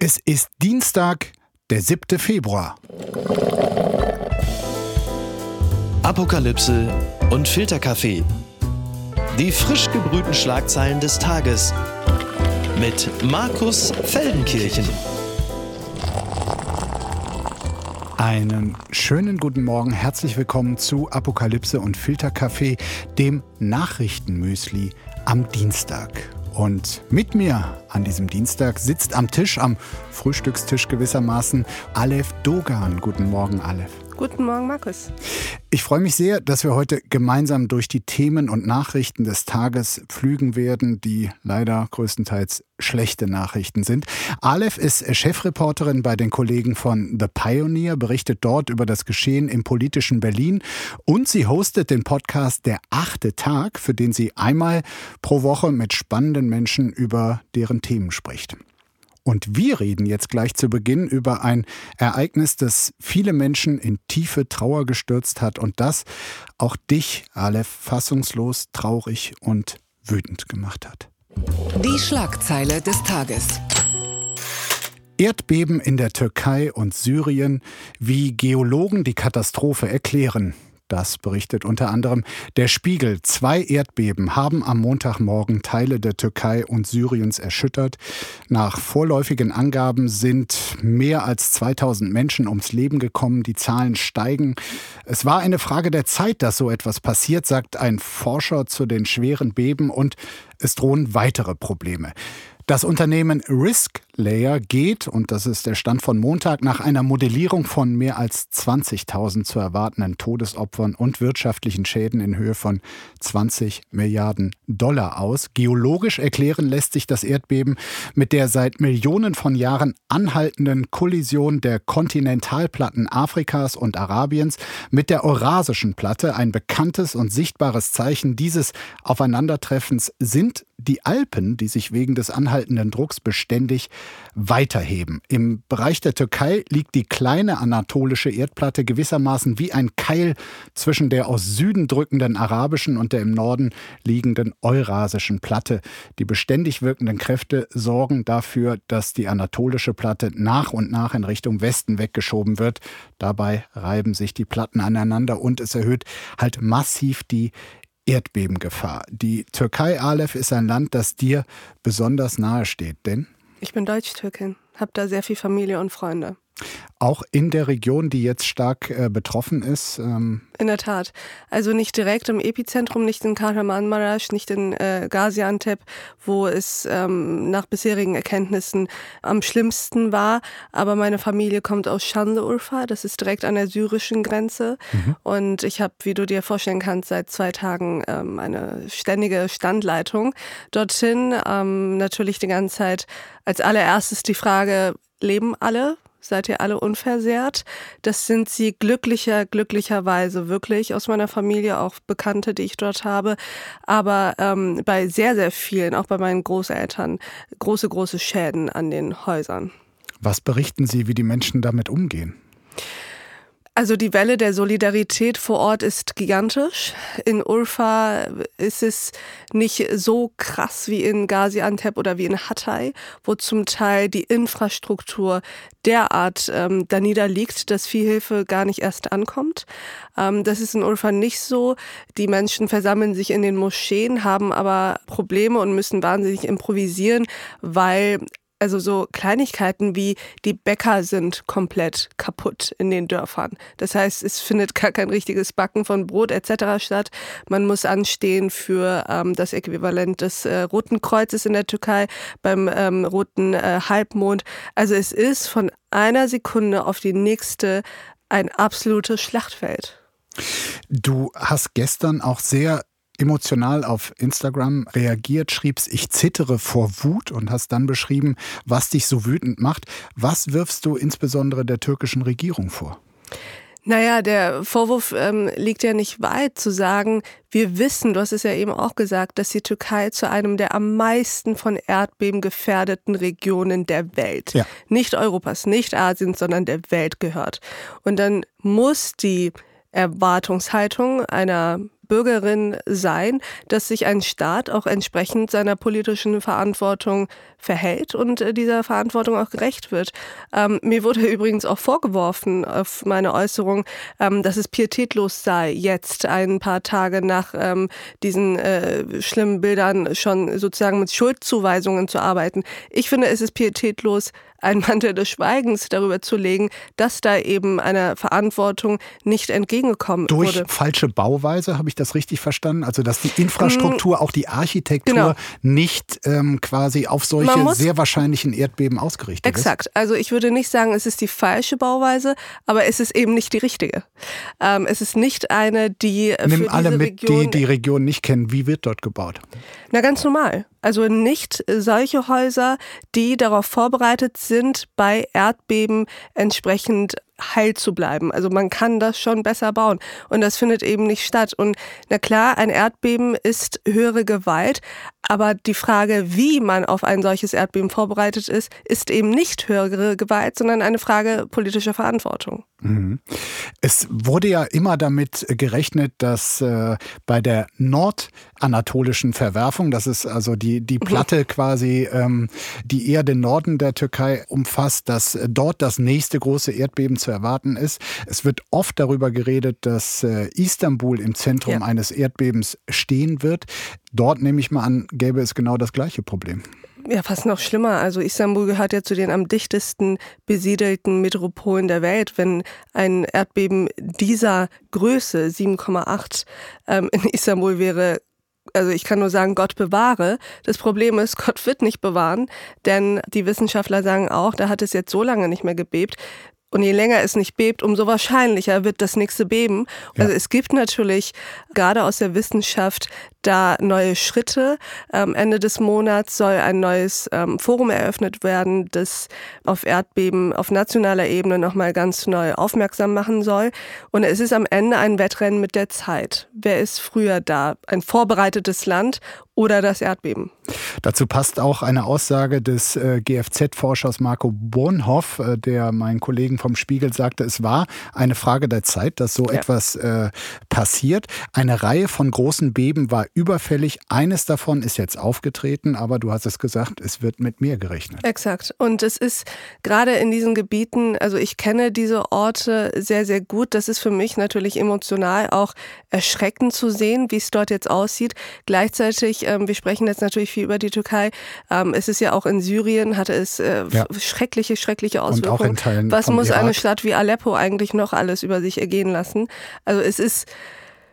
Es ist Dienstag, der 7. Februar. Apokalypse und Filterkaffee. Die frisch gebrühten Schlagzeilen des Tages mit Markus Feldenkirchen. Einen schönen guten Morgen, herzlich willkommen zu Apokalypse und Filterkaffee, dem Nachrichtenmüsli am Dienstag. Und mit mir an diesem Dienstag sitzt am Tisch, am Frühstückstisch gewissermaßen, Aleph Dogan. Guten Morgen, Aleph. Guten Morgen, Markus. Ich freue mich sehr, dass wir heute gemeinsam durch die Themen und Nachrichten des Tages pflügen werden, die leider größtenteils schlechte Nachrichten sind. Aleph ist Chefreporterin bei den Kollegen von The Pioneer, berichtet dort über das Geschehen im politischen Berlin und sie hostet den Podcast Der achte Tag, für den sie einmal pro Woche mit spannenden Menschen über deren Themen spricht. Und wir reden jetzt gleich zu Beginn über ein Ereignis, das viele Menschen in tiefe Trauer gestürzt hat und das auch dich, Aleph, fassungslos, traurig und wütend gemacht hat. Die Schlagzeile des Tages. Erdbeben in der Türkei und Syrien, wie Geologen die Katastrophe erklären. Das berichtet unter anderem der Spiegel. Zwei Erdbeben haben am Montagmorgen Teile der Türkei und Syriens erschüttert. Nach vorläufigen Angaben sind mehr als 2000 Menschen ums Leben gekommen. Die Zahlen steigen. Es war eine Frage der Zeit, dass so etwas passiert, sagt ein Forscher zu den schweren Beben und es drohen weitere Probleme. Das Unternehmen Risk Layer geht, und das ist der Stand von Montag, nach einer Modellierung von mehr als 20.000 zu erwartenden Todesopfern und wirtschaftlichen Schäden in Höhe von 20 Milliarden Dollar aus. Geologisch erklären lässt sich das Erdbeben mit der seit Millionen von Jahren anhaltenden Kollision der Kontinentalplatten Afrikas und Arabiens mit der Eurasischen Platte. Ein bekanntes und sichtbares Zeichen dieses Aufeinandertreffens sind die Alpen, die sich wegen des anhaltenden Drucks beständig weiterheben. Im Bereich der Türkei liegt die kleine anatolische Erdplatte gewissermaßen wie ein Keil zwischen der aus Süden drückenden arabischen und der im Norden liegenden eurasischen Platte. Die beständig wirkenden Kräfte sorgen dafür, dass die anatolische Platte nach und nach in Richtung Westen weggeschoben wird. Dabei reiben sich die Platten aneinander und es erhöht halt massiv die Erdbebengefahr. Die Türkei, Aleph, ist ein Land, das dir besonders nahe steht, denn? Ich bin Deutsch-Türkin, habe da sehr viel Familie und Freunde. Auch in der Region, die jetzt stark äh, betroffen ist? Ähm in der Tat. Also nicht direkt im Epizentrum, nicht in Kahramanmaraş, nicht in äh, Gaziantep, wo es ähm, nach bisherigen Erkenntnissen am schlimmsten war. Aber meine Familie kommt aus Şanlıurfa, das ist direkt an der syrischen Grenze. Mhm. Und ich habe, wie du dir vorstellen kannst, seit zwei Tagen ähm, eine ständige Standleitung dorthin. Ähm, natürlich die ganze Zeit als allererstes die Frage, leben alle? Seid ihr alle unversehrt? Das sind sie glücklicher, glücklicherweise wirklich aus meiner Familie, auch Bekannte, die ich dort habe. Aber ähm, bei sehr, sehr vielen, auch bei meinen Großeltern, große, große Schäden an den Häusern. Was berichten Sie, wie die Menschen damit umgehen? Also die Welle der Solidarität vor Ort ist gigantisch. In Urfa ist es nicht so krass wie in Gaziantep oder wie in Hatay, wo zum Teil die Infrastruktur derart ähm, da niederliegt, dass viel Hilfe gar nicht erst ankommt. Ähm, das ist in Urfa nicht so. Die Menschen versammeln sich in den Moscheen, haben aber Probleme und müssen wahnsinnig improvisieren, weil also so Kleinigkeiten wie die Bäcker sind komplett kaputt in den Dörfern. Das heißt, es findet gar kein richtiges Backen von Brot etc. statt. Man muss anstehen für ähm, das Äquivalent des äh, Roten Kreuzes in der Türkei beim ähm, Roten äh, Halbmond. Also es ist von einer Sekunde auf die nächste ein absolutes Schlachtfeld. Du hast gestern auch sehr emotional auf Instagram reagiert, schriebst, ich zittere vor Wut und hast dann beschrieben, was dich so wütend macht. Was wirfst du insbesondere der türkischen Regierung vor? Naja, der Vorwurf ähm, liegt ja nicht weit zu sagen, wir wissen, du hast es ja eben auch gesagt, dass die Türkei zu einem der am meisten von Erdbeben gefährdeten Regionen der Welt, ja. nicht Europas, nicht Asiens, sondern der Welt gehört. Und dann muss die Erwartungshaltung einer Bürgerin sein, dass sich ein Staat auch entsprechend seiner politischen Verantwortung verhält und äh, dieser Verantwortung auch gerecht wird. Ähm, mir wurde übrigens auch vorgeworfen auf meine Äußerung, ähm, dass es pietätlos sei, jetzt ein paar Tage nach ähm, diesen äh, schlimmen Bildern schon sozusagen mit Schuldzuweisungen zu arbeiten. Ich finde, es ist pietätlos, einen Mantel des Schweigens darüber zu legen, dass da eben einer Verantwortung nicht entgegengekommen Durch wurde. Durch falsche Bauweise, habe ich das richtig verstanden? Also, dass die Infrastruktur, mm, auch die Architektur genau. nicht ähm, quasi auf solche sehr wahrscheinlichen Erdbeben ausgerichtet exakt. ist? Exakt. Also, ich würde nicht sagen, es ist die falsche Bauweise, aber es ist eben nicht die richtige. Ähm, es ist nicht eine, die Nimm für alle mit, Region, die die Region nicht kennen. Wie wird dort gebaut? Na, ganz normal. Also nicht solche Häuser, die darauf vorbereitet sind, bei Erdbeben entsprechend heil zu bleiben. Also man kann das schon besser bauen und das findet eben nicht statt. Und na klar, ein Erdbeben ist höhere Gewalt, aber die Frage, wie man auf ein solches Erdbeben vorbereitet ist, ist eben nicht höhere Gewalt, sondern eine Frage politischer Verantwortung. Mhm. Es wurde ja immer damit gerechnet, dass äh, bei der nordanatolischen Verwerfung, das ist also die, die Platte quasi, ähm, die eher den Norden der Türkei umfasst, dass dort das nächste große Erdbeben zu erwarten ist. Es wird oft darüber geredet, dass äh, Istanbul im Zentrum ja. eines Erdbebens stehen wird. Dort nehme ich mal an, gäbe es genau das gleiche Problem. Ja, fast noch schlimmer. Also Istanbul gehört ja zu den am dichtesten besiedelten Metropolen der Welt. Wenn ein Erdbeben dieser Größe, 7,8 ähm, in Istanbul wäre, also ich kann nur sagen, Gott bewahre. Das Problem ist, Gott wird nicht bewahren, denn die Wissenschaftler sagen auch, da hat es jetzt so lange nicht mehr gebebt. Und je länger es nicht bebt, umso wahrscheinlicher wird das nächste Beben. Ja. Also es gibt natürlich gerade aus der Wissenschaft da neue Schritte. Am Ende des Monats soll ein neues ähm, Forum eröffnet werden, das auf Erdbeben auf nationaler Ebene nochmal ganz neu aufmerksam machen soll. Und es ist am Ende ein Wettrennen mit der Zeit. Wer ist früher da? Ein vorbereitetes Land oder das Erdbeben? Dazu passt auch eine Aussage des äh, GFZ-Forschers Marco Bornhoff, äh, der meinen Kollegen vom Spiegel sagte, es war eine Frage der Zeit, dass so ja. etwas äh, passiert. Eine Reihe von großen Beben war überfällig. Eines davon ist jetzt aufgetreten, aber du hast es gesagt, es wird mit mehr gerechnet. Exakt. Und es ist gerade in diesen Gebieten, also ich kenne diese Orte sehr, sehr gut. Das ist für mich natürlich emotional auch erschreckend zu sehen, wie es dort jetzt aussieht. Gleichzeitig, ähm, wir sprechen jetzt natürlich viel über die Türkei. Ähm, es ist ja auch in Syrien, hatte es äh, ja. schreckliche, schreckliche Auswirkungen. Und auch in Teilen Was muss Irak. eine Stadt wie Aleppo eigentlich noch alles über sich ergehen lassen? Also es ist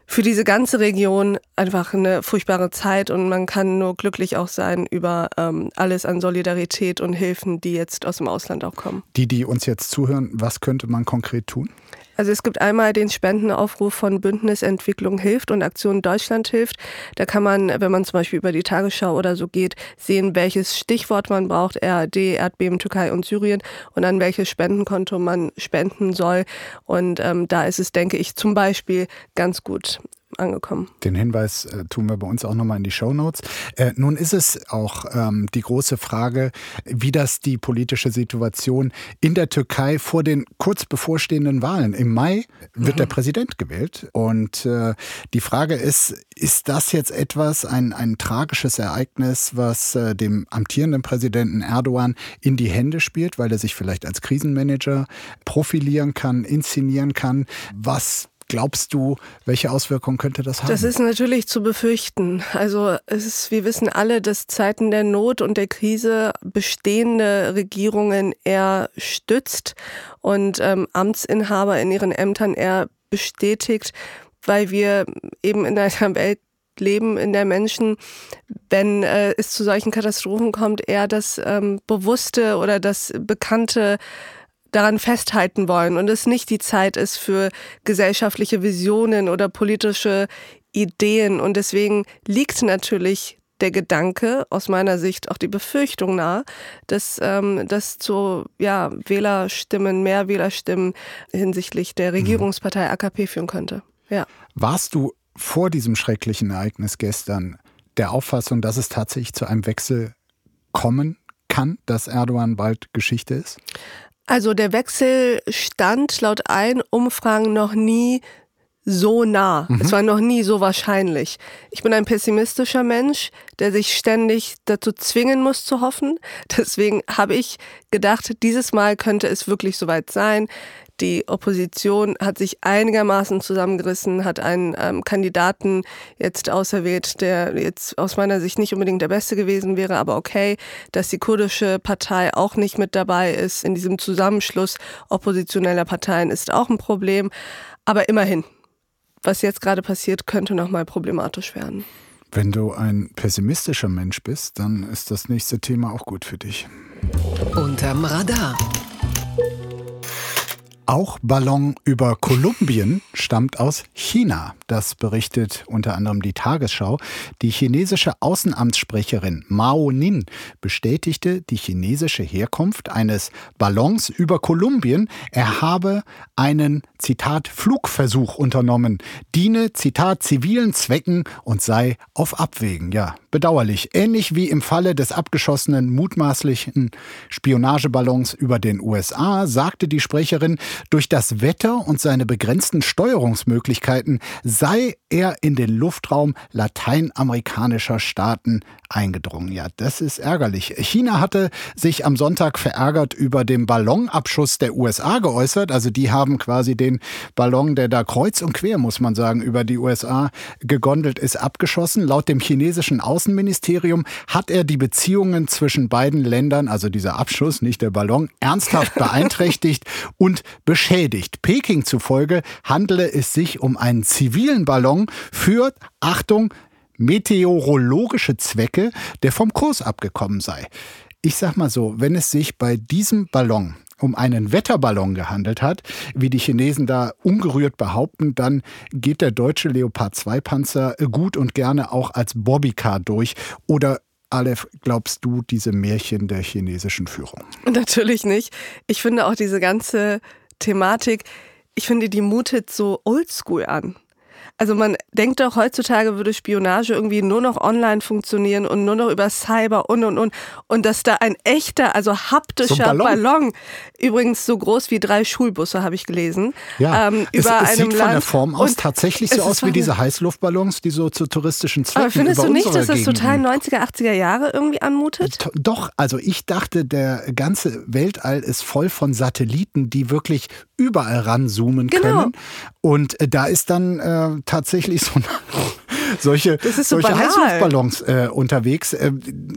für diese ganze Region einfach eine furchtbare Zeit und man kann nur glücklich auch sein über ähm, alles an Solidarität und Hilfen, die jetzt aus dem Ausland auch kommen. Die, die uns jetzt zuhören, was könnte man konkret tun? Also es gibt einmal den Spendenaufruf von Bündnis Entwicklung hilft und Aktion Deutschland hilft. Da kann man, wenn man zum Beispiel über die Tagesschau oder so geht, sehen, welches Stichwort man braucht, RD, Erdbeben, Türkei und Syrien und an welches Spendenkonto man spenden soll. Und ähm, da ist es, denke ich, zum Beispiel ganz gut angekommen. Den Hinweis äh, tun wir bei uns auch nochmal in die Show Notes. Äh, nun ist es auch ähm, die große Frage, wie das die politische Situation in der Türkei vor den kurz bevorstehenden Wahlen. Im Mai wird mhm. der Präsident gewählt. Und äh, die Frage ist, ist das jetzt etwas, ein, ein tragisches Ereignis, was äh, dem amtierenden Präsidenten Erdogan in die Hände spielt, weil er sich vielleicht als Krisenmanager profilieren kann, inszenieren kann, was glaubst du, welche Auswirkungen könnte das haben? Das ist natürlich zu befürchten. Also es ist, wir wissen alle, dass Zeiten der Not und der Krise bestehende Regierungen eher stützt und ähm, Amtsinhaber in ihren Ämtern eher bestätigt, weil wir eben in einer Welt leben, in der Menschen, wenn äh, es zu solchen Katastrophen kommt, eher das ähm, Bewusste oder das Bekannte daran festhalten wollen und es nicht die Zeit ist für gesellschaftliche Visionen oder politische Ideen. Und deswegen liegt natürlich der Gedanke, aus meiner Sicht auch die Befürchtung nahe, dass ähm, das zu ja, Wählerstimmen, mehr Wählerstimmen hinsichtlich der mhm. Regierungspartei AKP führen könnte. Ja. Warst du vor diesem schrecklichen Ereignis gestern der Auffassung, dass es tatsächlich zu einem Wechsel kommen kann, dass Erdogan bald Geschichte ist? Also der Wechsel stand laut allen Umfragen noch nie so nah. Mhm. Es war noch nie so wahrscheinlich. Ich bin ein pessimistischer Mensch, der sich ständig dazu zwingen muss zu hoffen. Deswegen habe ich gedacht, dieses Mal könnte es wirklich soweit sein. Die Opposition hat sich einigermaßen zusammengerissen, hat einen ähm, Kandidaten jetzt auserwählt, der jetzt aus meiner Sicht nicht unbedingt der beste gewesen wäre, aber okay, dass die kurdische Partei auch nicht mit dabei ist in diesem Zusammenschluss oppositioneller Parteien ist auch ein Problem. Aber immerhin, was jetzt gerade passiert, könnte nochmal problematisch werden. Wenn du ein pessimistischer Mensch bist, dann ist das nächste Thema auch gut für dich. Unterm Radar. Auch Ballon über Kolumbien stammt aus China. Das berichtet unter anderem die Tagesschau. Die chinesische Außenamtssprecherin Mao Nin bestätigte die chinesische Herkunft eines Ballons über Kolumbien. Er habe einen, Zitat, Flugversuch unternommen, diene, Zitat, zivilen Zwecken und sei auf Abwägen. Ja, bedauerlich. Ähnlich wie im Falle des abgeschossenen mutmaßlichen Spionageballons über den USA, sagte die Sprecherin, durch das Wetter und seine begrenzten Steuerungsmöglichkeiten sei er in den Luftraum lateinamerikanischer Staaten eingedrungen. Ja, das ist ärgerlich. China hatte sich am Sonntag verärgert über den Ballonabschuss der USA geäußert. Also die haben quasi den Ballon, der da kreuz und quer, muss man sagen, über die USA gegondelt ist, abgeschossen. Laut dem chinesischen Außenministerium hat er die Beziehungen zwischen beiden Ländern, also dieser Abschuss, nicht der Ballon, ernsthaft beeinträchtigt und beschädigt. Peking zufolge handele es sich um einen zivilen Ballon für, Achtung, meteorologische Zwecke, der vom Kurs abgekommen sei. Ich sag mal so, wenn es sich bei diesem Ballon um einen Wetterballon gehandelt hat, wie die Chinesen da ungerührt behaupten, dann geht der deutsche Leopard 2 Panzer gut und gerne auch als Bobbycar durch. Oder Aleph, glaubst du diese Märchen der chinesischen Führung? Natürlich nicht. Ich finde auch diese ganze Thematik, ich finde, die mutet so oldschool an. Also man denkt doch, heutzutage würde Spionage irgendwie nur noch online funktionieren und nur noch über Cyber und und und. Und dass da ein echter, also haptischer so Ballon. Ballon. übrigens so groß wie drei Schulbusse, habe ich gelesen. Ja, ähm, es, über es sieht von der Form aus tatsächlich so aus wie diese Heißluftballons, die so zu touristischen Zwecken Aber findest du nicht, dass das Gegenden. total 90er, 80er Jahre irgendwie anmutet? Doch, also ich dachte, der ganze Weltall ist voll von Satelliten, die wirklich überall ranzoomen genau. können. Und äh, da ist dann äh, tatsächlich so solche, so solche Heißluftballons äh, unterwegs. Äh,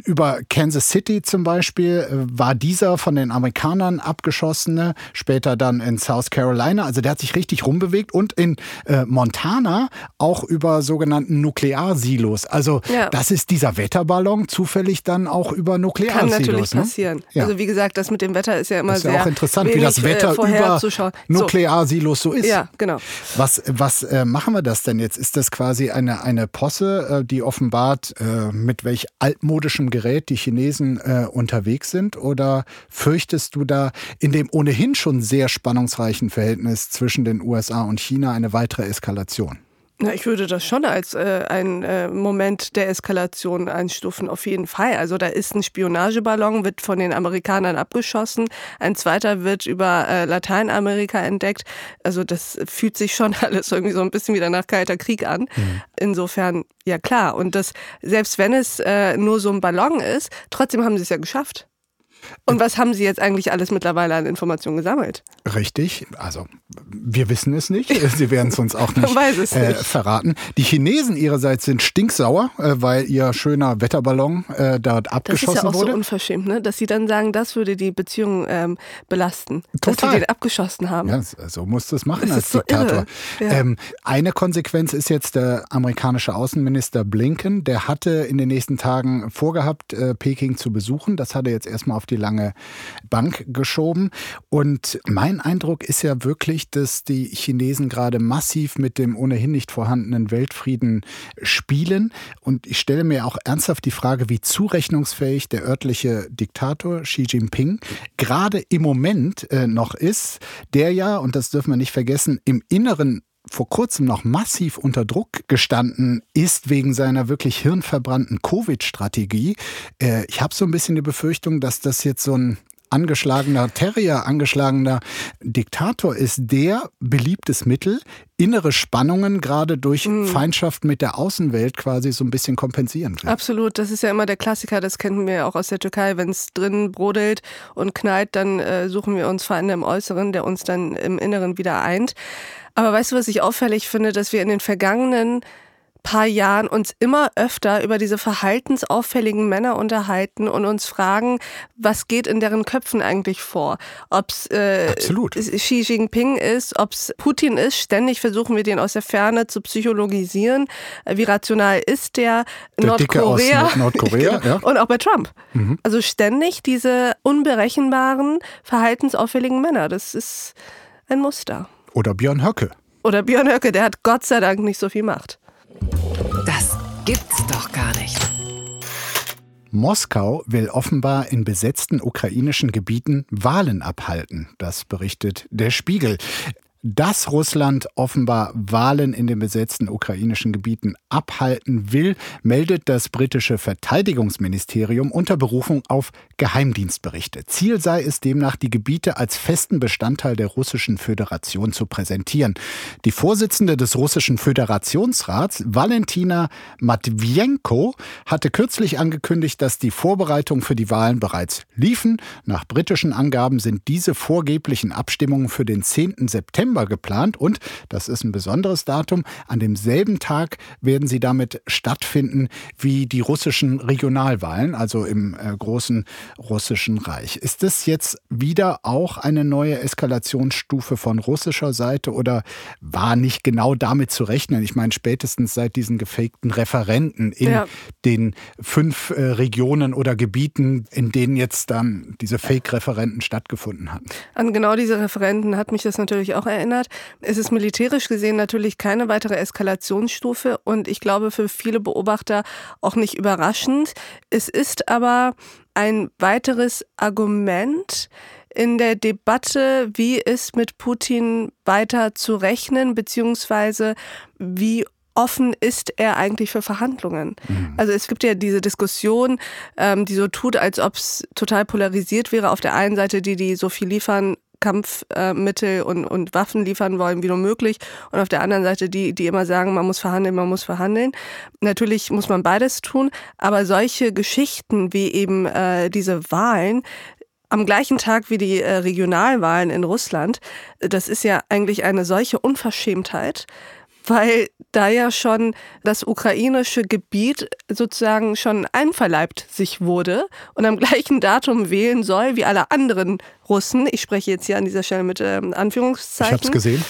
über Kansas City zum Beispiel äh, war dieser von den Amerikanern abgeschossene, später dann in South Carolina. Also der hat sich richtig rumbewegt und in äh, Montana auch über sogenannten Nuklearsilos. Also ja. das ist dieser Wetterballon zufällig dann auch über Nuklearsilos. Kann natürlich ne? passieren. Ja. Also wie gesagt, das mit dem Wetter ist ja immer das ist sehr ja auch interessant, wie das Wetter äh, über Nuklearsilos so ist. Ja, genau. Was, was äh, machen wir das denn jetzt? Ist das quasi eine, eine Posse, äh, die offenbart, äh, mit welch altmodischem Gerät die Chinesen äh, unterwegs sind? Oder fürchtest du da in dem ohnehin schon sehr spannungsreichen Verhältnis zwischen den USA und China eine weitere Eskalation? Na, ich würde das schon als äh, ein äh, Moment der Eskalation einstufen, auf jeden Fall. Also da ist ein Spionageballon, wird von den Amerikanern abgeschossen, ein zweiter wird über äh, Lateinamerika entdeckt. Also das fühlt sich schon alles irgendwie so ein bisschen wieder nach Kalter Krieg an. Mhm. Insofern, ja klar. Und das, selbst wenn es äh, nur so ein Ballon ist, trotzdem haben sie es ja geschafft. Und was haben Sie jetzt eigentlich alles mittlerweile an Informationen gesammelt? Richtig, also wir wissen es nicht. Sie werden es uns auch nicht, äh, verraten. Die Chinesen ihrerseits sind stinksauer, äh, weil ihr schöner Wetterballon äh, dort abgeschossen wurde. Das ist ja auch wurde. so unverschämt, ne? dass Sie dann sagen, das würde die Beziehung ähm, belasten, Total. dass Sie den abgeschossen haben. Ja, so musst du es machen das als Diktator. So ja. ähm, eine Konsequenz ist jetzt der amerikanische Außenminister Blinken. Der hatte in den nächsten Tagen vorgehabt, äh, Peking zu besuchen. Das hat er jetzt erstmal auf die lange Bank geschoben. Und mein Eindruck ist ja wirklich, dass die Chinesen gerade massiv mit dem ohnehin nicht vorhandenen Weltfrieden spielen. Und ich stelle mir auch ernsthaft die Frage, wie zurechnungsfähig der örtliche Diktator Xi Jinping gerade im Moment äh, noch ist, der ja, und das dürfen wir nicht vergessen, im Inneren vor kurzem noch massiv unter Druck gestanden ist wegen seiner wirklich hirnverbrannten Covid-Strategie. Äh, ich habe so ein bisschen die Befürchtung, dass das jetzt so ein angeschlagener Terrier, angeschlagener Diktator ist der beliebtes Mittel, innere Spannungen gerade durch mhm. Feindschaft mit der Außenwelt quasi so ein bisschen kompensieren will. Absolut, das ist ja immer der Klassiker, das kennen wir ja auch aus der Türkei. Wenn es drin brodelt und knallt, dann äh, suchen wir uns Feinde im Äußeren, der uns dann im Inneren wieder eint. Aber weißt du, was ich auffällig finde, dass wir in den vergangenen paar Jahren uns immer öfter über diese verhaltensauffälligen Männer unterhalten und uns fragen, was geht in deren Köpfen eigentlich vor? Ob es äh, Xi Jinping ist, ob es Putin ist. Ständig versuchen wir den aus der Ferne zu psychologisieren. Wie rational ist der? der Nordkorea. Nord Nordkorea ja. Und auch bei Trump. Mhm. Also ständig diese unberechenbaren, verhaltensauffälligen Männer. Das ist ein Muster. Oder Björn Höcke. Oder Björn Höcke, der hat Gott sei Dank nicht so viel Macht. Das gibt's doch gar nicht. Moskau will offenbar in besetzten ukrainischen Gebieten Wahlen abhalten. Das berichtet der Spiegel. Dass Russland offenbar Wahlen in den besetzten ukrainischen Gebieten abhalten will, meldet das britische Verteidigungsministerium unter Berufung auf Geheimdienstberichte. Ziel sei es demnach, die Gebiete als festen Bestandteil der russischen Föderation zu präsentieren. Die Vorsitzende des russischen Föderationsrats, Valentina Matvienko, hatte kürzlich angekündigt, dass die Vorbereitungen für die Wahlen bereits liefen. Nach britischen Angaben sind diese vorgeblichen Abstimmungen für den 10. September September geplant und, das ist ein besonderes Datum, an demselben Tag werden sie damit stattfinden wie die russischen Regionalwahlen, also im äh, großen russischen Reich. Ist das jetzt wieder auch eine neue Eskalationsstufe von russischer Seite oder war nicht genau damit zu rechnen? Ich meine, spätestens seit diesen gefakten Referenten in ja. den fünf äh, Regionen oder Gebieten, in denen jetzt dann diese Fake-Referenten stattgefunden hatten. An genau diese Referenten hat mich das natürlich auch erinnert erinnert. Es ist militärisch gesehen natürlich keine weitere Eskalationsstufe und ich glaube für viele Beobachter auch nicht überraschend. Es ist aber ein weiteres Argument, in der Debatte, wie ist mit Putin weiter zu rechnen, beziehungsweise wie offen ist er eigentlich für Verhandlungen? Mhm. Also es gibt ja diese Diskussion, ähm, die so tut, als ob es total polarisiert wäre. Auf der einen Seite die, die so viel liefern, Kampfmittel und, und Waffen liefern wollen, wie nur möglich. Und auf der anderen Seite die, die immer sagen, man muss verhandeln, man muss verhandeln. Natürlich muss man beides tun, aber solche Geschichten wie eben äh, diese Wahlen, am gleichen Tag wie die äh, Regionalwahlen in Russland, das ist ja eigentlich eine solche Unverschämtheit, weil da ja schon das ukrainische Gebiet sozusagen schon einverleibt sich wurde und am gleichen Datum wählen soll wie alle anderen Russen. Ich spreche jetzt hier an dieser Stelle mit ähm, Anführungszeichen. Ich habe es gesehen.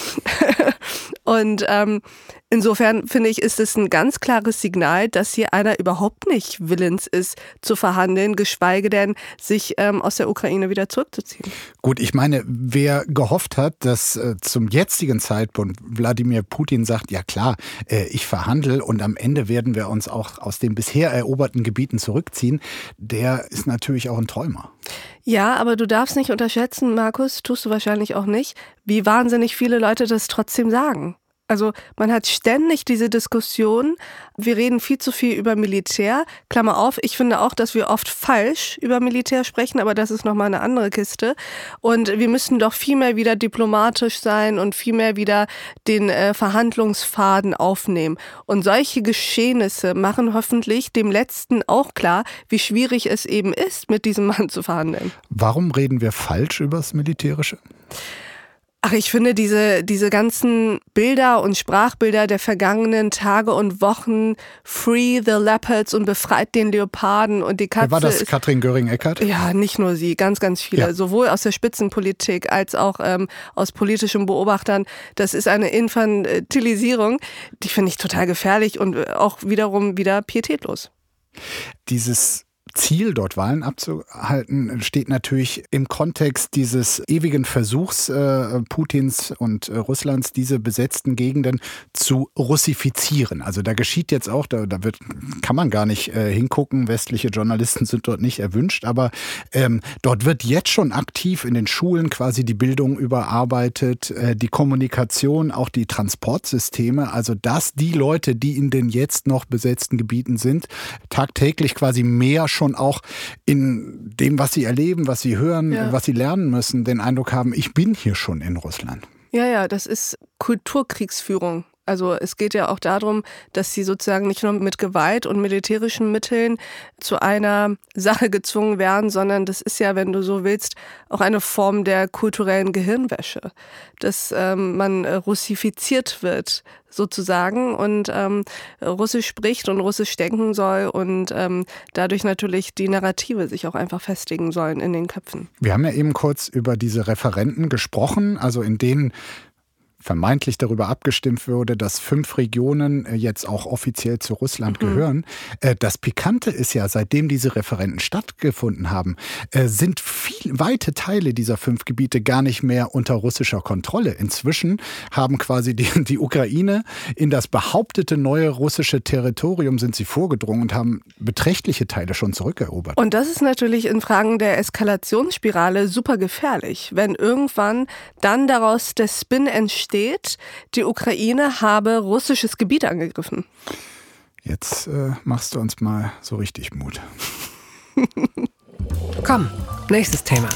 und ähm, insofern finde ich, ist es ein ganz klares Signal, dass hier einer überhaupt nicht willens ist zu verhandeln, geschweige denn sich ähm, aus der Ukraine wieder zurückzuziehen. Gut, ich meine, wer gehofft hat, dass äh, zum jetzigen Zeitpunkt Wladimir Putin sagt, ja klar, äh, ich verhandle und am Ende werden wir uns auch aus den bisher eroberten Gebieten zurückziehen, der ist natürlich auch ein Träumer. Ja, aber du darfst nicht unterschätzen, Markus, tust du wahrscheinlich auch nicht, wie wahnsinnig viele Leute das trotzdem sagen. Also man hat ständig diese Diskussion, wir reden viel zu viel über Militär. Klammer auf, ich finde auch, dass wir oft falsch über Militär sprechen, aber das ist nochmal eine andere Kiste. Und wir müssen doch viel mehr wieder diplomatisch sein und viel mehr wieder den äh, Verhandlungsfaden aufnehmen. Und solche Geschehnisse machen hoffentlich dem Letzten auch klar, wie schwierig es eben ist, mit diesem Mann zu verhandeln. Warum reden wir falsch über das Militärische? Ach, ich finde diese, diese ganzen Bilder und Sprachbilder der vergangenen Tage und Wochen, Free the Leopards und befreit den Leoparden und die Katze. War das Katrin Göring-Eckardt? Ja, nicht nur sie, ganz, ganz viele. Ja. Sowohl aus der Spitzenpolitik als auch ähm, aus politischen Beobachtern. Das ist eine Infantilisierung, die finde ich total gefährlich und auch wiederum wieder pietätlos. Dieses Ziel, dort Wahlen abzuhalten, steht natürlich im Kontext dieses ewigen Versuchs äh, Putins und äh, Russlands, diese besetzten Gegenden zu russifizieren. Also da geschieht jetzt auch, da, da wird, kann man gar nicht äh, hingucken, westliche Journalisten sind dort nicht erwünscht, aber ähm, dort wird jetzt schon aktiv in den Schulen quasi die Bildung überarbeitet, äh, die Kommunikation, auch die Transportsysteme, also dass die Leute, die in den jetzt noch besetzten Gebieten sind, tagtäglich quasi mehr schon auch in dem, was sie erleben, was sie hören, ja. was sie lernen müssen, den Eindruck haben, ich bin hier schon in Russland. Ja, ja, das ist Kulturkriegsführung. Also es geht ja auch darum, dass sie sozusagen nicht nur mit Gewalt und militärischen Mitteln zu einer Sache gezwungen werden, sondern das ist ja, wenn du so willst, auch eine Form der kulturellen Gehirnwäsche, dass ähm, man russifiziert wird sozusagen und ähm, Russisch spricht und Russisch denken soll und ähm, dadurch natürlich die Narrative sich auch einfach festigen sollen in den Köpfen. Wir haben ja eben kurz über diese Referenten gesprochen, also in denen vermeintlich darüber abgestimmt wurde, dass fünf Regionen äh, jetzt auch offiziell zu Russland mhm. gehören. Äh, das Pikante ist ja, seitdem diese Referenten stattgefunden haben, äh, sind viel, weite Teile dieser fünf Gebiete gar nicht mehr unter russischer Kontrolle. Inzwischen haben quasi die, die Ukraine in das behauptete neue russische Territorium sind sie vorgedrungen und haben beträchtliche Teile schon zurückerobert. Und das ist natürlich in Fragen der Eskalationsspirale super gefährlich, wenn irgendwann dann daraus der Spin entsteht, steht, die Ukraine habe russisches Gebiet angegriffen. Jetzt äh, machst du uns mal so richtig Mut. Komm, nächstes Thema.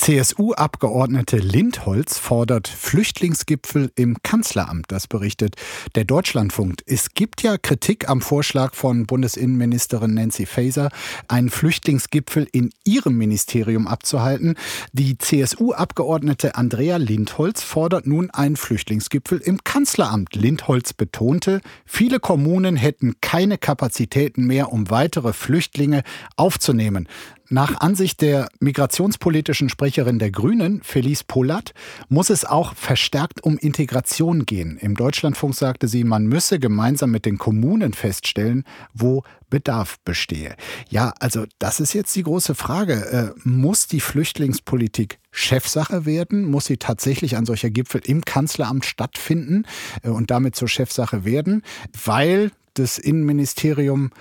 CSU-Abgeordnete Lindholz fordert Flüchtlingsgipfel im Kanzleramt. Das berichtet der Deutschlandfunk. Es gibt ja Kritik am Vorschlag von Bundesinnenministerin Nancy Faeser, einen Flüchtlingsgipfel in ihrem Ministerium abzuhalten. Die CSU-Abgeordnete Andrea Lindholz fordert nun einen Flüchtlingsgipfel im Kanzleramt. Lindholz betonte, viele Kommunen hätten keine Kapazitäten mehr, um weitere Flüchtlinge aufzunehmen. Nach Ansicht der migrationspolitischen Sprecherin der Grünen, Felice Polat, muss es auch verstärkt um Integration gehen. Im Deutschlandfunk sagte sie, man müsse gemeinsam mit den Kommunen feststellen, wo Bedarf bestehe. Ja, also das ist jetzt die große Frage. Äh, muss die Flüchtlingspolitik Chefsache werden? Muss sie tatsächlich ein solcher Gipfel im Kanzleramt stattfinden äh, und damit zur Chefsache werden? Weil das Innenministerium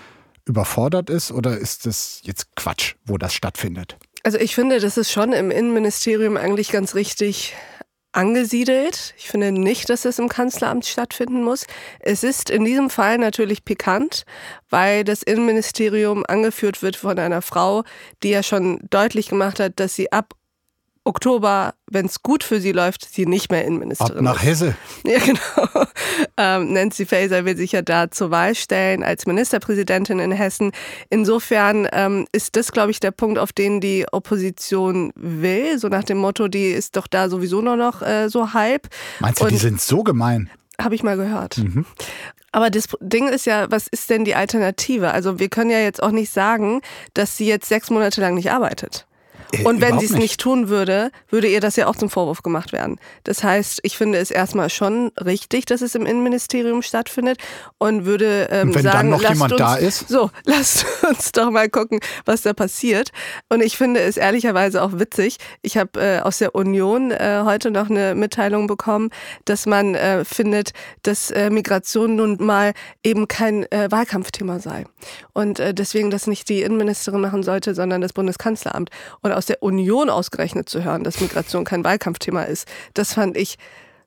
überfordert ist oder ist das jetzt Quatsch, wo das stattfindet? Also ich finde, das ist schon im Innenministerium eigentlich ganz richtig angesiedelt. Ich finde nicht, dass es im Kanzleramt stattfinden muss. Es ist in diesem Fall natürlich pikant, weil das Innenministerium angeführt wird von einer Frau, die ja schon deutlich gemacht hat, dass sie ab Oktober, wenn es gut für sie läuft, sie nicht mehr Innenministerin Ab nach ist. Hesse. Ja, genau. Ähm, Nancy Faeser will sich ja da zur Wahl stellen als Ministerpräsidentin in Hessen. Insofern ähm, ist das, glaube ich, der Punkt, auf den die Opposition will. So nach dem Motto, die ist doch da sowieso nur noch äh, so halb. Meinst du, Und die sind so gemein? Habe ich mal gehört. Mhm. Aber das Ding ist ja, was ist denn die Alternative? Also wir können ja jetzt auch nicht sagen, dass sie jetzt sechs Monate lang nicht arbeitet. Äh, Und wenn sie es nicht tun würde, würde ihr das ja auch zum Vorwurf gemacht werden. Das heißt, ich finde es erstmal schon richtig, dass es im Innenministerium stattfindet und würde ähm, und wenn sagen, dann noch jemand uns, da ist? So, lasst uns doch mal gucken, was da passiert. Und ich finde es ehrlicherweise auch witzig. Ich habe äh, aus der Union äh, heute noch eine Mitteilung bekommen, dass man äh, findet, dass äh, Migration nun mal eben kein äh, Wahlkampfthema sei. Und äh, deswegen das nicht die Innenministerin machen sollte, sondern das Bundeskanzleramt. Und aus der Union ausgerechnet zu hören, dass Migration kein Wahlkampfthema ist, das fand ich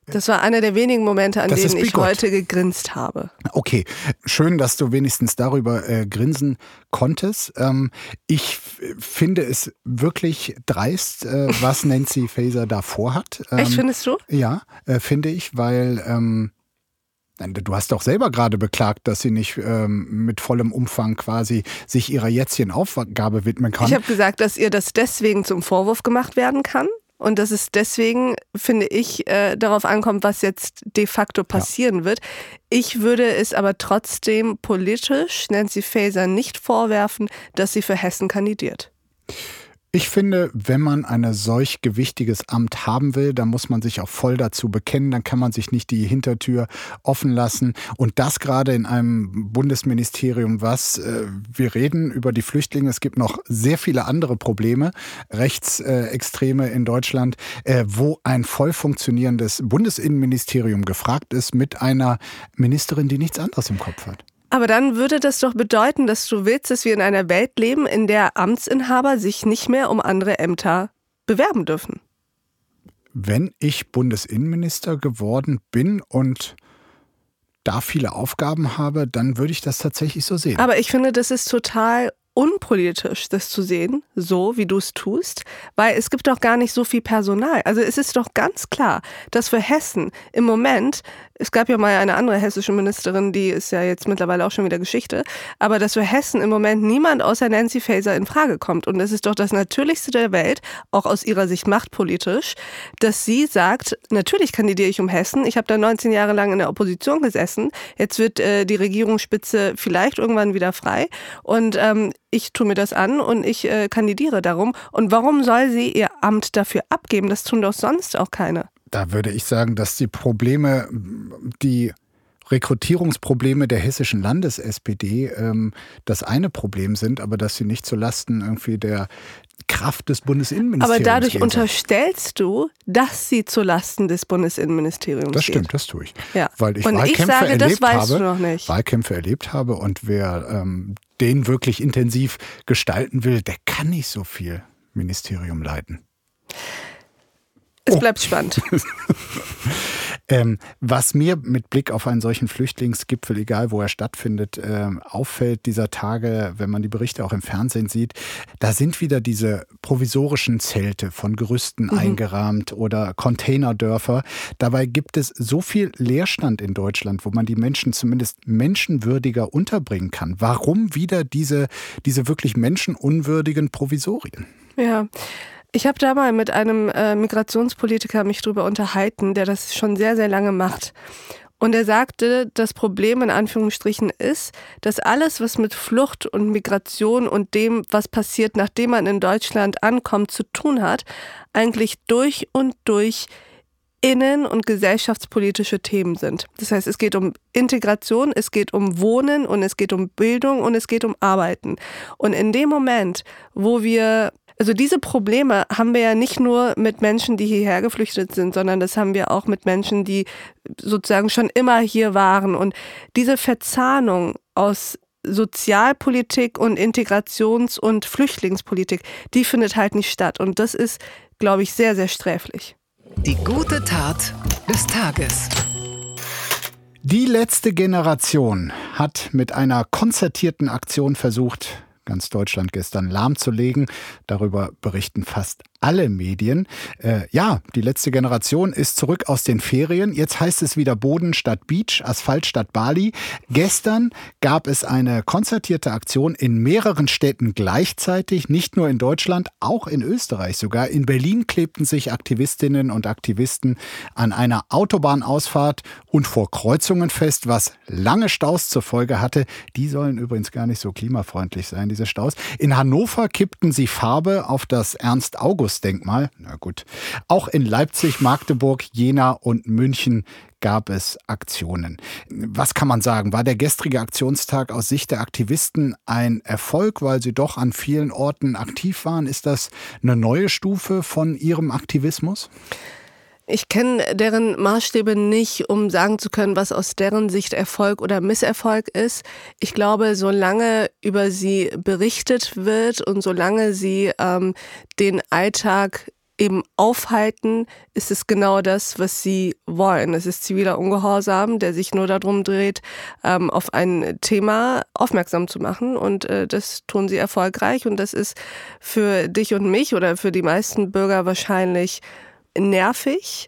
das war einer der wenigen Momente, an das denen ich heute gegrinst habe. Okay, schön, dass du wenigstens darüber äh, grinsen konntest. Ähm, ich finde es wirklich dreist, äh, was Nancy Faeser da vorhat. Ähm, Echt, findest du? Ja, äh, finde ich, weil ähm, Du hast doch selber gerade beklagt, dass sie nicht ähm, mit vollem Umfang quasi sich ihrer jetzigen Aufgabe widmen kann. Ich habe gesagt, dass ihr das deswegen zum Vorwurf gemacht werden kann und dass es deswegen, finde ich, äh, darauf ankommt, was jetzt de facto passieren ja. wird. Ich würde es aber trotzdem politisch Nancy Faeser nicht vorwerfen, dass sie für Hessen kandidiert. Ich finde, wenn man ein solch gewichtiges Amt haben will, dann muss man sich auch voll dazu bekennen. Dann kann man sich nicht die Hintertür offen lassen. Und das gerade in einem Bundesministerium, was äh, wir reden über die Flüchtlinge. Es gibt noch sehr viele andere Probleme, Rechtsextreme in Deutschland, äh, wo ein voll funktionierendes Bundesinnenministerium gefragt ist mit einer Ministerin, die nichts anderes im Kopf hat. Aber dann würde das doch bedeuten, dass du willst, dass wir in einer Welt leben, in der Amtsinhaber sich nicht mehr um andere Ämter bewerben dürfen. Wenn ich Bundesinnenminister geworden bin und da viele Aufgaben habe, dann würde ich das tatsächlich so sehen. Aber ich finde, das ist total unpolitisch, das zu sehen, so wie du es tust, weil es gibt doch gar nicht so viel Personal. Also es ist doch ganz klar, dass für Hessen im Moment, es gab ja mal eine andere hessische Ministerin, die ist ja jetzt mittlerweile auch schon wieder Geschichte, aber dass für Hessen im Moment niemand außer Nancy Faeser in Frage kommt. Und es ist doch das Natürlichste der Welt, auch aus ihrer Sicht machtpolitisch, dass sie sagt, natürlich kandidiere ich um Hessen, ich habe da 19 Jahre lang in der Opposition gesessen, jetzt wird äh, die Regierungsspitze vielleicht irgendwann wieder frei und ähm, ich tue mir das an und ich äh, kandidiere darum. Und warum soll sie ihr Amt dafür abgeben? Das tun doch sonst auch keine. Da würde ich sagen, dass die Probleme, die Rekrutierungsprobleme der hessischen Landes-SPD ähm, das eine Problem sind, aber dass sie nicht zulasten irgendwie der Kraft des Bundesinnenministeriums Aber dadurch gehen unterstellst du, dass sie zulasten des Bundesinnenministeriums Das geht. stimmt, das tue ich. Ja. Weil ich Und ich Wahlkämpfe sage, das erlebt weißt habe, du noch nicht. Wahlkämpfe erlebt habe und wer ähm, den wirklich intensiv gestalten will, der kann nicht so viel Ministerium leiten. Es bleibt spannend. Ähm, was mir mit Blick auf einen solchen Flüchtlingsgipfel, egal wo er stattfindet, ähm, auffällt dieser Tage, wenn man die Berichte auch im Fernsehen sieht, da sind wieder diese provisorischen Zelte von Gerüsten eingerahmt oder Containerdörfer. Dabei gibt es so viel Leerstand in Deutschland, wo man die Menschen zumindest menschenwürdiger unterbringen kann. Warum wieder diese, diese wirklich menschenunwürdigen Provisorien? Ja. Ich habe da mal mit einem äh, Migrationspolitiker mich drüber unterhalten, der das schon sehr, sehr lange macht. Und er sagte, das Problem in Anführungsstrichen ist, dass alles, was mit Flucht und Migration und dem, was passiert, nachdem man in Deutschland ankommt, zu tun hat, eigentlich durch und durch innen- und gesellschaftspolitische Themen sind. Das heißt, es geht um Integration, es geht um Wohnen und es geht um Bildung und es geht um Arbeiten. Und in dem Moment, wo wir also diese Probleme haben wir ja nicht nur mit Menschen, die hierher geflüchtet sind, sondern das haben wir auch mit Menschen, die sozusagen schon immer hier waren. Und diese Verzahnung aus Sozialpolitik und Integrations- und Flüchtlingspolitik, die findet halt nicht statt. Und das ist, glaube ich, sehr, sehr sträflich. Die gute Tat des Tages. Die letzte Generation hat mit einer konzertierten Aktion versucht, ganz Deutschland gestern lahmzulegen. Darüber berichten fast alle Medien. Äh, ja, die letzte Generation ist zurück aus den Ferien. Jetzt heißt es wieder Boden statt Beach, Asphalt statt Bali. Gestern gab es eine konzertierte Aktion in mehreren Städten gleichzeitig, nicht nur in Deutschland, auch in Österreich sogar. In Berlin klebten sich Aktivistinnen und Aktivisten an einer Autobahnausfahrt und vor Kreuzungen fest, was lange Staus zur Folge hatte. Die sollen übrigens gar nicht so klimafreundlich sein, diese Staus. In Hannover kippten sie Farbe auf das Ernst-August-Denkmal. Na gut. Auch in Leipzig, Magdeburg, Jena und München gab es Aktionen. Was kann man sagen? War der gestrige Aktionstag aus Sicht der Aktivisten ein Erfolg, weil sie doch an vielen Orten aktiv waren? Ist das eine neue Stufe von ihrem Aktivismus? Ich kenne deren Maßstäbe nicht, um sagen zu können, was aus deren Sicht Erfolg oder Misserfolg ist. Ich glaube, solange über sie berichtet wird und solange sie ähm, den Alltag eben aufhalten, ist es genau das, was sie wollen. Es ist ziviler Ungehorsam, der sich nur darum dreht, ähm, auf ein Thema aufmerksam zu machen. Und äh, das tun sie erfolgreich. Und das ist für dich und mich oder für die meisten Bürger wahrscheinlich nervig.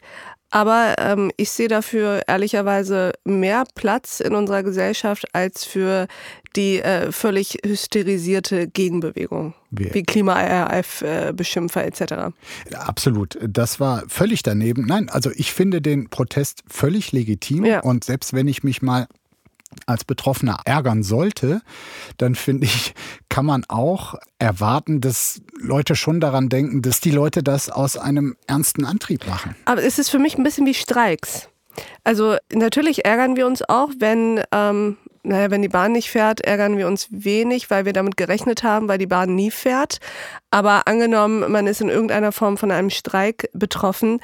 Aber ähm, ich sehe dafür ehrlicherweise mehr Platz in unserer Gesellschaft als für die äh, völlig hysterisierte Gegenbewegung, Wir- wie Klima-RAF-Beschimpfer etc. Absolut. Das war völlig daneben. Nein, also ich finde den Protest völlig legitim. Ja. Und selbst wenn ich mich mal als Betroffener ärgern sollte, dann finde ich, kann man auch erwarten, dass Leute schon daran denken, dass die Leute das aus einem ernsten Antrieb machen. Aber es ist für mich ein bisschen wie Streiks. Also natürlich ärgern wir uns auch, wenn, ähm, naja, wenn die Bahn nicht fährt, ärgern wir uns wenig, weil wir damit gerechnet haben, weil die Bahn nie fährt. Aber angenommen, man ist in irgendeiner Form von einem Streik betroffen,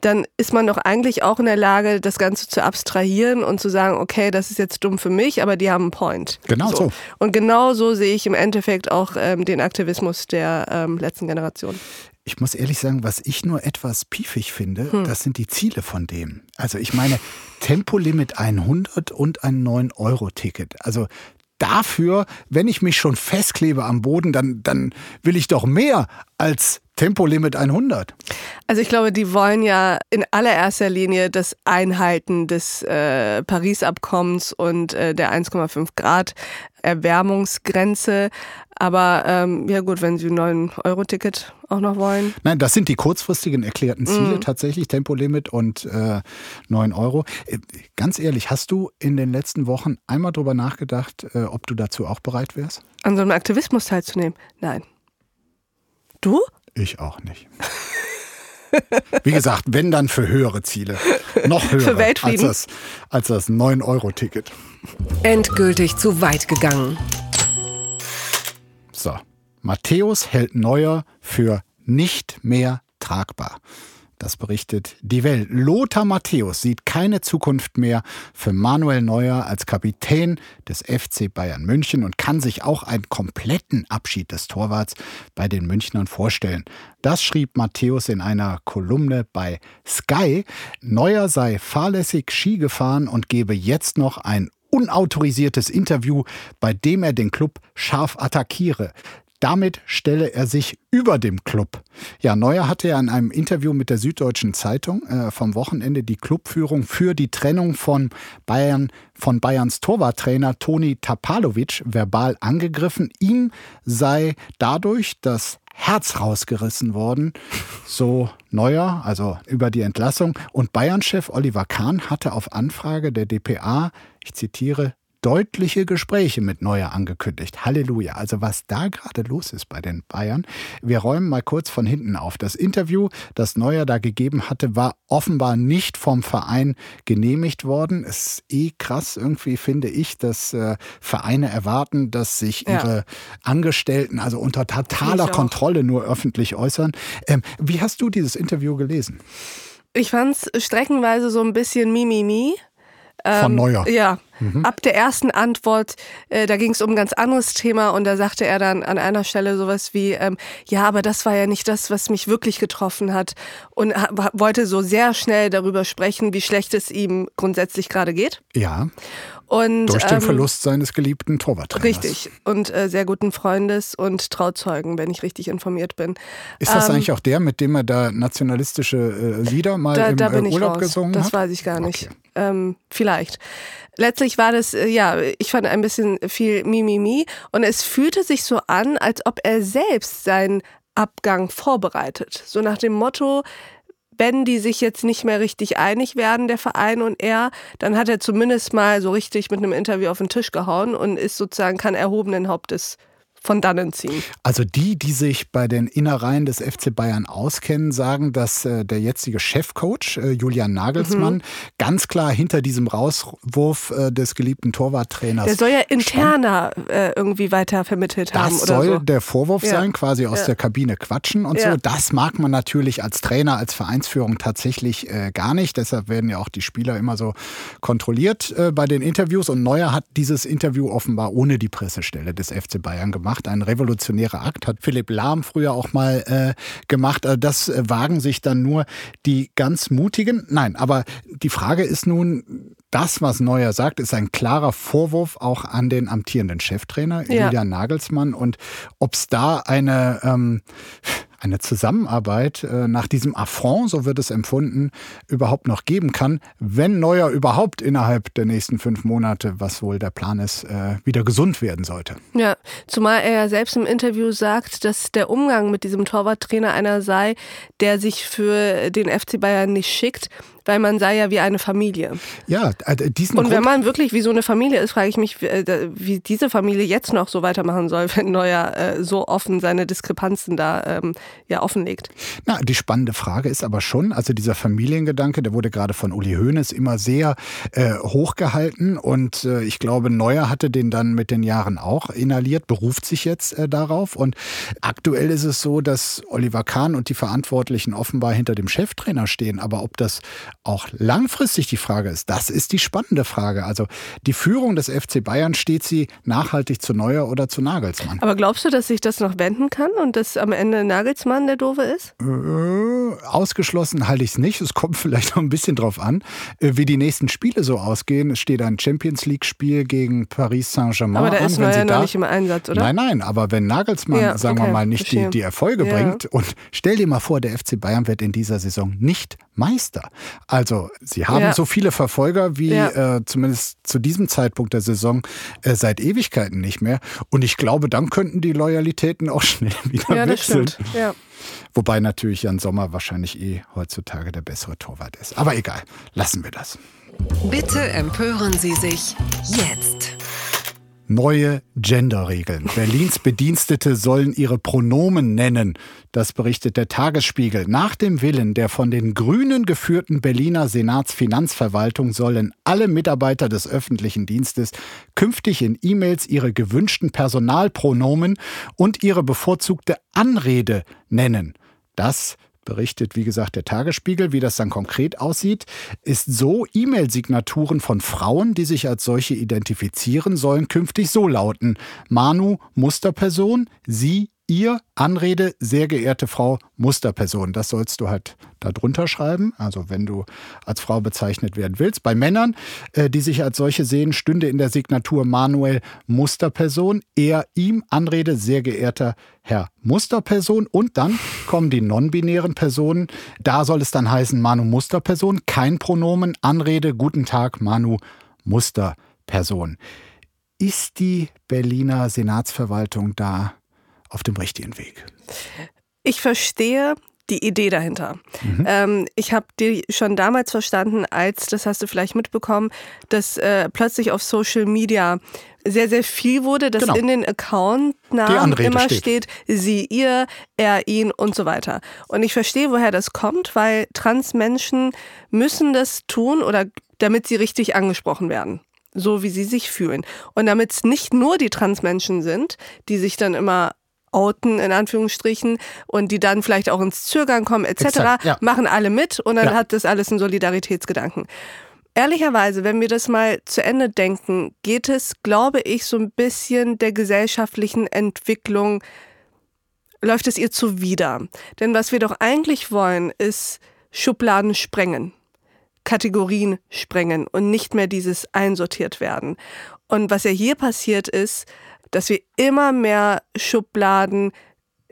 dann ist man doch eigentlich auch in der Lage, das Ganze zu abstrahieren und zu sagen, okay, das ist jetzt dumm für mich, aber die haben einen Point. Genau so. Und genau so sehe ich im Endeffekt auch ähm, den Aktivismus der ähm, letzten Generation. Ich muss ehrlich sagen, was ich nur etwas piefig finde, hm. das sind die Ziele von dem. Also ich meine, Tempolimit 100 und ein 9-Euro-Ticket. Also dafür, wenn ich mich schon festklebe am Boden, dann, dann will ich doch mehr als Tempolimit 100. Also ich glaube, die wollen ja in allererster Linie das Einhalten des äh, Paris-Abkommens und äh, der 1,5 Grad Erwärmungsgrenze. Aber ähm, ja gut, wenn sie ein 9-Euro-Ticket auch noch wollen. Nein, das sind die kurzfristigen erklärten Ziele mm. tatsächlich, Tempolimit und äh, 9 Euro. Äh, ganz ehrlich, hast du in den letzten Wochen einmal drüber nachgedacht, äh, ob du dazu auch bereit wärst? An so einem Aktivismus teilzunehmen? Nein. Du? Ich auch nicht. Wie gesagt, wenn dann für höhere Ziele. Noch höher für Weltfrieden. als das, als das 9-Euro-Ticket. Endgültig zu weit gegangen. So. Matthäus hält Neuer für nicht mehr tragbar. Das berichtet die Welt. Lothar Matthäus sieht keine Zukunft mehr für Manuel Neuer als Kapitän des FC Bayern München und kann sich auch einen kompletten Abschied des Torwarts bei den Münchnern vorstellen. Das schrieb Matthäus in einer Kolumne bei Sky. Neuer sei fahrlässig Ski gefahren und gebe jetzt noch ein unautorisiertes Interview, bei dem er den Club scharf attackiere. Damit stelle er sich über dem Club. Ja, Neuer hatte ja in einem Interview mit der Süddeutschen Zeitung äh, vom Wochenende die Clubführung für die Trennung von Bayern von Bayerns Torwarttrainer Toni Tapalovic verbal angegriffen. Ihm sei dadurch das Herz rausgerissen worden, so Neuer, also über die Entlassung. Und Bayern-Chef Oliver Kahn hatte auf Anfrage der DPA, ich zitiere, deutliche Gespräche mit Neuer angekündigt. Halleluja. Also was da gerade los ist bei den Bayern. Wir räumen mal kurz von hinten auf. Das Interview, das Neuer da gegeben hatte, war offenbar nicht vom Verein genehmigt worden. Es ist eh krass irgendwie, finde ich, dass äh, Vereine erwarten, dass sich ja. ihre Angestellten also unter totaler Kontrolle nur öffentlich äußern. Ähm, wie hast du dieses Interview gelesen? Ich fand es streckenweise so ein bisschen Mimimi. Von ähm, Neuer. Ja, Mhm. Ab der ersten Antwort, äh, da ging es um ein ganz anderes Thema und da sagte er dann an einer Stelle sowas wie, ähm, ja, aber das war ja nicht das, was mich wirklich getroffen hat und wollte so sehr schnell darüber sprechen, wie schlecht es ihm grundsätzlich gerade geht. Ja. Und, Durch den ähm, Verlust seines geliebten Torwarttrainers. Richtig. Und äh, sehr guten Freundes und Trauzeugen, wenn ich richtig informiert bin. Ist das ähm, eigentlich auch der, mit dem er da nationalistische äh, Lieder mal da, im da äh, Urlaub gesungen das hat? Das weiß ich gar nicht. Okay. Ähm, vielleicht. Letztlich war das, äh, ja, ich fand ein bisschen viel Mimimi und es fühlte sich so an, als ob er selbst seinen Abgang vorbereitet. So nach dem Motto, wenn die sich jetzt nicht mehr richtig einig werden, der Verein und er, dann hat er zumindest mal so richtig mit einem Interview auf den Tisch gehauen und ist sozusagen kein erhobenen Hauptes von dannen ziehen. Also die, die sich bei den Innereien des FC Bayern auskennen, sagen, dass äh, der jetzige Chefcoach äh, Julian Nagelsmann mhm. ganz klar hinter diesem Rauswurf äh, des geliebten Torwarttrainers. Der soll ja interner irgendwie weiter vermittelt das haben. Das soll so. der Vorwurf ja. sein, quasi aus ja. der Kabine quatschen und ja. so. Das mag man natürlich als Trainer, als Vereinsführung tatsächlich gar nicht. Deshalb werden ja auch die Spieler immer so kontrolliert bei den Interviews. Und Neuer hat dieses Interview offenbar ohne die Pressestelle des FC Bayern gemacht gemacht. Ein revolutionärer Akt hat Philipp Lahm früher auch mal äh, gemacht. Also das äh, wagen sich dann nur die ganz Mutigen. Nein, aber die Frage ist nun, das, was Neuer sagt, ist ein klarer Vorwurf auch an den amtierenden Cheftrainer ja. Julian Nagelsmann. Und ob es da eine ähm, eine Zusammenarbeit äh, nach diesem Affront, so wird es empfunden, überhaupt noch geben kann, wenn Neuer überhaupt innerhalb der nächsten fünf Monate, was wohl der Plan ist, äh, wieder gesund werden sollte. Ja, zumal er ja selbst im Interview sagt, dass der Umgang mit diesem Torwarttrainer einer sei, der sich für den FC Bayern nicht schickt weil man sei ja wie eine Familie. Ja, äh, diesen Und wenn man wirklich wie so eine Familie ist, frage ich mich, äh, wie diese Familie jetzt noch so weitermachen soll, wenn Neuer äh, so offen seine Diskrepanzen da ähm, ja offenlegt. Na, die spannende Frage ist aber schon, also dieser Familiengedanke, der wurde gerade von Uli Hoeneß immer sehr äh, hochgehalten und äh, ich glaube, Neuer hatte den dann mit den Jahren auch inhaliert, beruft sich jetzt äh, darauf und aktuell ist es so, dass Oliver Kahn und die Verantwortlichen offenbar hinter dem Cheftrainer stehen, aber ob das auch langfristig die Frage ist, das ist die spannende Frage. Also die Führung des FC Bayern steht sie nachhaltig zu Neuer oder zu Nagelsmann. Aber glaubst du, dass sich das noch wenden kann und dass am Ende Nagelsmann der Doofe ist? Äh, ausgeschlossen halte ich es nicht. Es kommt vielleicht noch ein bisschen drauf an, äh, wie die nächsten Spiele so ausgehen. Es steht ein Champions League-Spiel gegen Paris Saint-Germain. Aber da an. ist Neuer noch nicht im Einsatz, oder? Nein, nein, aber wenn Nagelsmann, ja, sagen okay, wir mal, nicht die, die, Erfolge ja. bringt und stell dir mal vor, der FC Bayern wird in dieser Saison nicht Meister. Also sie haben ja. so viele Verfolger wie äh, zumindest zu diesem Zeitpunkt der Saison äh, seit Ewigkeiten nicht mehr. Und ich glaube, dann könnten die Loyalitäten auch schnell wieder ja, wechseln. Das stimmt. Ja. Wobei natürlich Jan Sommer wahrscheinlich eh heutzutage der bessere Torwart ist. Aber egal, lassen wir das. Bitte empören Sie sich jetzt. Neue Genderregeln. Berlins Bedienstete sollen ihre Pronomen nennen. Das berichtet der Tagesspiegel. Nach dem Willen der von den Grünen geführten Berliner Senatsfinanzverwaltung sollen alle Mitarbeiter des öffentlichen Dienstes künftig in E-Mails ihre gewünschten Personalpronomen und ihre bevorzugte Anrede nennen. Das berichtet, wie gesagt, der Tagesspiegel. Wie das dann konkret aussieht, ist so, E-Mail-Signaturen von Frauen, die sich als solche identifizieren, sollen künftig so lauten. Manu, Musterperson, sie, Ihr Anrede, sehr geehrte Frau Musterperson. Das sollst du halt da drunter schreiben. Also wenn du als Frau bezeichnet werden willst. Bei Männern, äh, die sich als solche sehen, stünde in der Signatur Manuel Musterperson. Er, ihm Anrede, sehr geehrter Herr Musterperson. Und dann kommen die non-binären Personen. Da soll es dann heißen Manu Musterperson. Kein Pronomen. Anrede, guten Tag, Manu Musterperson. Ist die Berliner Senatsverwaltung da auf dem richtigen Weg. Ich verstehe die Idee dahinter. Mhm. Ähm, ich habe die schon damals verstanden, als, das hast du vielleicht mitbekommen, dass äh, plötzlich auf Social Media sehr, sehr viel wurde, dass genau. in den Account-Namen immer steht. steht, sie, ihr, er, ihn und so weiter. Und ich verstehe, woher das kommt, weil Transmenschen müssen das tun oder damit sie richtig angesprochen werden so wie sie sich fühlen. Und damit es nicht nur die Transmenschen sind, die sich dann immer outen, in Anführungsstrichen, und die dann vielleicht auch ins Zögern kommen, etc., Exakt, ja. machen alle mit und dann ja. hat das alles einen Solidaritätsgedanken. Ehrlicherweise, wenn wir das mal zu Ende denken, geht es, glaube ich, so ein bisschen der gesellschaftlichen Entwicklung, läuft es ihr zuwider. Denn was wir doch eigentlich wollen, ist Schubladen sprengen. Kategorien sprengen und nicht mehr dieses einsortiert werden. Und was ja hier passiert ist, dass wir immer mehr Schubladen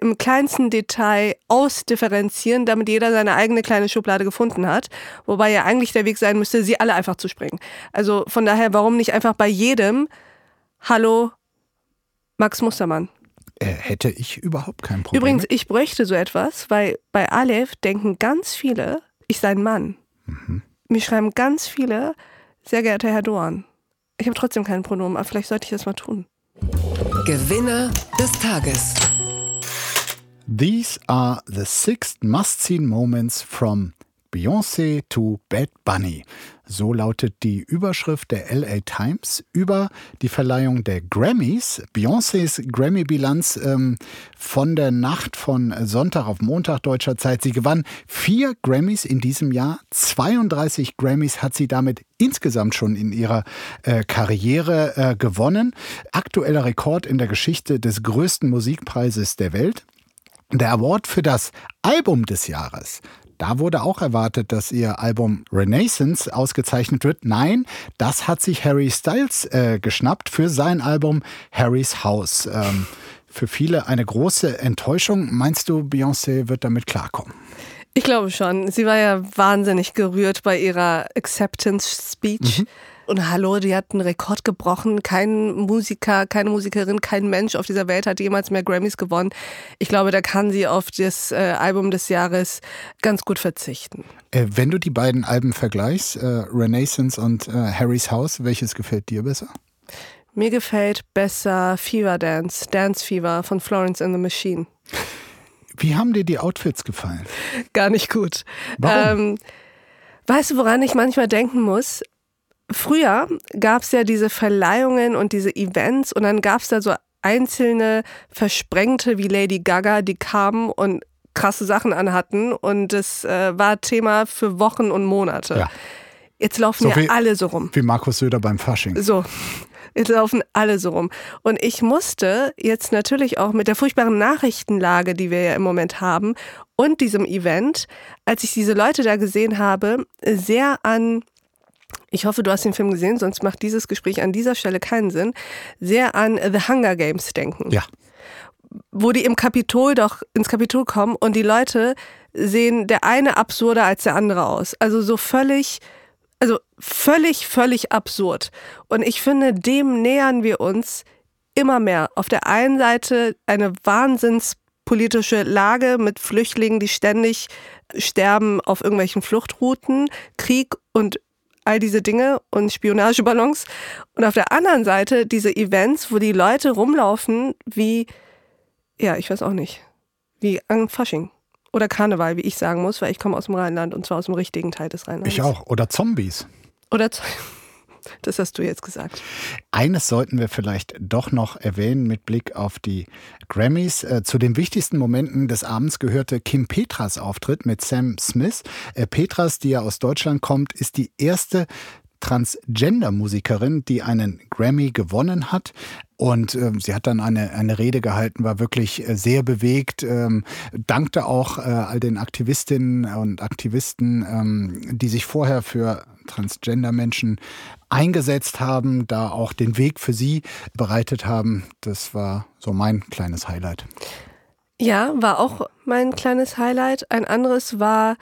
im kleinsten Detail ausdifferenzieren, damit jeder seine eigene kleine Schublade gefunden hat. Wobei ja eigentlich der Weg sein müsste, sie alle einfach zu springen. Also von daher, warum nicht einfach bei jedem Hallo Max Mustermann? Äh, hätte ich überhaupt kein Problem. Übrigens, ich bräuchte so etwas, weil bei Aleph denken ganz viele, ich sei ein Mann. Mhm. Mir schreiben ganz viele, sehr geehrter Herr Dorn. Ich habe trotzdem kein Pronomen, aber vielleicht sollte ich das mal tun. Gewinner des Tages. These are the six must-seen moments from Beyoncé to Bad Bunny. So lautet die Überschrift der LA Times über die Verleihung der Grammys. Beyoncés Grammy-Bilanz ähm, von der Nacht von Sonntag auf Montag deutscher Zeit. Sie gewann vier Grammys in diesem Jahr. 32 Grammys hat sie damit insgesamt schon in ihrer äh, Karriere äh, gewonnen. Aktueller Rekord in der Geschichte des größten Musikpreises der Welt. Der Award für das Album des Jahres da wurde auch erwartet, dass ihr Album Renaissance ausgezeichnet wird. Nein, das hat sich Harry Styles äh, geschnappt für sein Album Harry's House. Ähm, für viele eine große Enttäuschung. Meinst du, Beyoncé wird damit klarkommen? Ich glaube schon. Sie war ja wahnsinnig gerührt bei ihrer Acceptance Speech. Mhm. Und hallo, die hat einen Rekord gebrochen. Kein Musiker, keine Musikerin, kein Mensch auf dieser Welt hat jemals mehr Grammys gewonnen. Ich glaube, da kann sie auf das äh, Album des Jahres ganz gut verzichten. Äh, wenn du die beiden Alben vergleichst, äh, Renaissance und äh, Harry's House, welches gefällt dir besser? Mir gefällt besser Fever Dance, Dance Fever von Florence and the Machine. Wie haben dir die Outfits gefallen? Gar nicht gut. Warum? Ähm, weißt du, woran ich manchmal denken muss? Früher gab es ja diese Verleihungen und diese Events und dann gab es da so einzelne Versprengte wie Lady Gaga, die kamen und krasse Sachen anhatten und es äh, war Thema für Wochen und Monate. Ja. Jetzt laufen So ja wie- alle so rum. Wie Markus Söder beim Fasching. So. Jetzt laufen alle so rum. Und ich musste jetzt natürlich auch mit der furchtbaren Nachrichtenlage, die wir ja im Moment haben, und diesem Event, als ich diese Leute da gesehen habe, sehr an, ich hoffe, du hast den Film gesehen, sonst macht dieses Gespräch an dieser Stelle keinen Sinn, sehr an The Hunger Games denken Ja. wo die im Kapitol doch ins Kapitol kommen und die Leute sehen der eine absurder als der andere aus. Also so völlig, also völlig, völlig absurd. Und ich finde, dem nähern wir uns immer mehr. Auf der einen Seite eine wahnsinnspolitische Lage mit Flüchtlingen, die ständig sterben auf irgendwelchen Fluchtrouten, Krieg und all diese Dinge und Spionageballons. Und auf der anderen Seite diese Events, wo die Leute rumlaufen wie ja, ich weiß auch nicht. Wie an Fasching. Oder Karneval, wie ich sagen muss, weil ich komme aus dem Rheinland und zwar aus dem richtigen Teil des Rheinlands. Ich auch. Oder Zombies. Oder Z- das hast du jetzt gesagt. Eines sollten wir vielleicht doch noch erwähnen mit Blick auf die Grammys. Äh, Zu den wichtigsten Momenten des Abends gehörte Kim Petras Auftritt mit Sam Smith. Äh, Petras, die ja aus Deutschland kommt, ist die erste Transgender-Musikerin, die einen Grammy gewonnen hat. Und ähm, sie hat dann eine, eine Rede gehalten, war wirklich äh, sehr bewegt, ähm, dankte auch äh, all den Aktivistinnen und Aktivisten, ähm, die sich vorher für Transgender-Menschen eingesetzt haben, da auch den Weg für sie bereitet haben. Das war so mein kleines Highlight. Ja, war auch mein kleines Highlight. Ein anderes war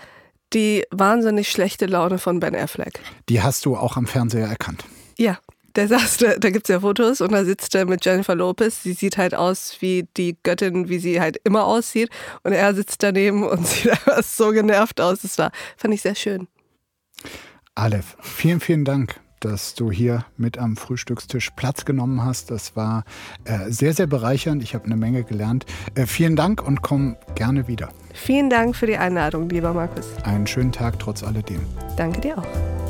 die wahnsinnig schlechte Laune von Ben Affleck. Die hast du auch am Fernseher erkannt. Ja, der saß, da, da gibt es ja Fotos und da sitzt er mit Jennifer Lopez. Sie sieht halt aus wie die Göttin, wie sie halt immer aussieht. Und er sitzt daneben und sieht einfach so genervt aus. Das war, fand ich sehr schön. Aleph, vielen, vielen Dank, dass du hier mit am Frühstückstisch Platz genommen hast. Das war äh, sehr, sehr bereichernd. Ich habe eine Menge gelernt. Äh, vielen Dank und komm gerne wieder. Vielen Dank für die Einladung, lieber Markus. Einen schönen Tag trotz alledem. Danke dir auch.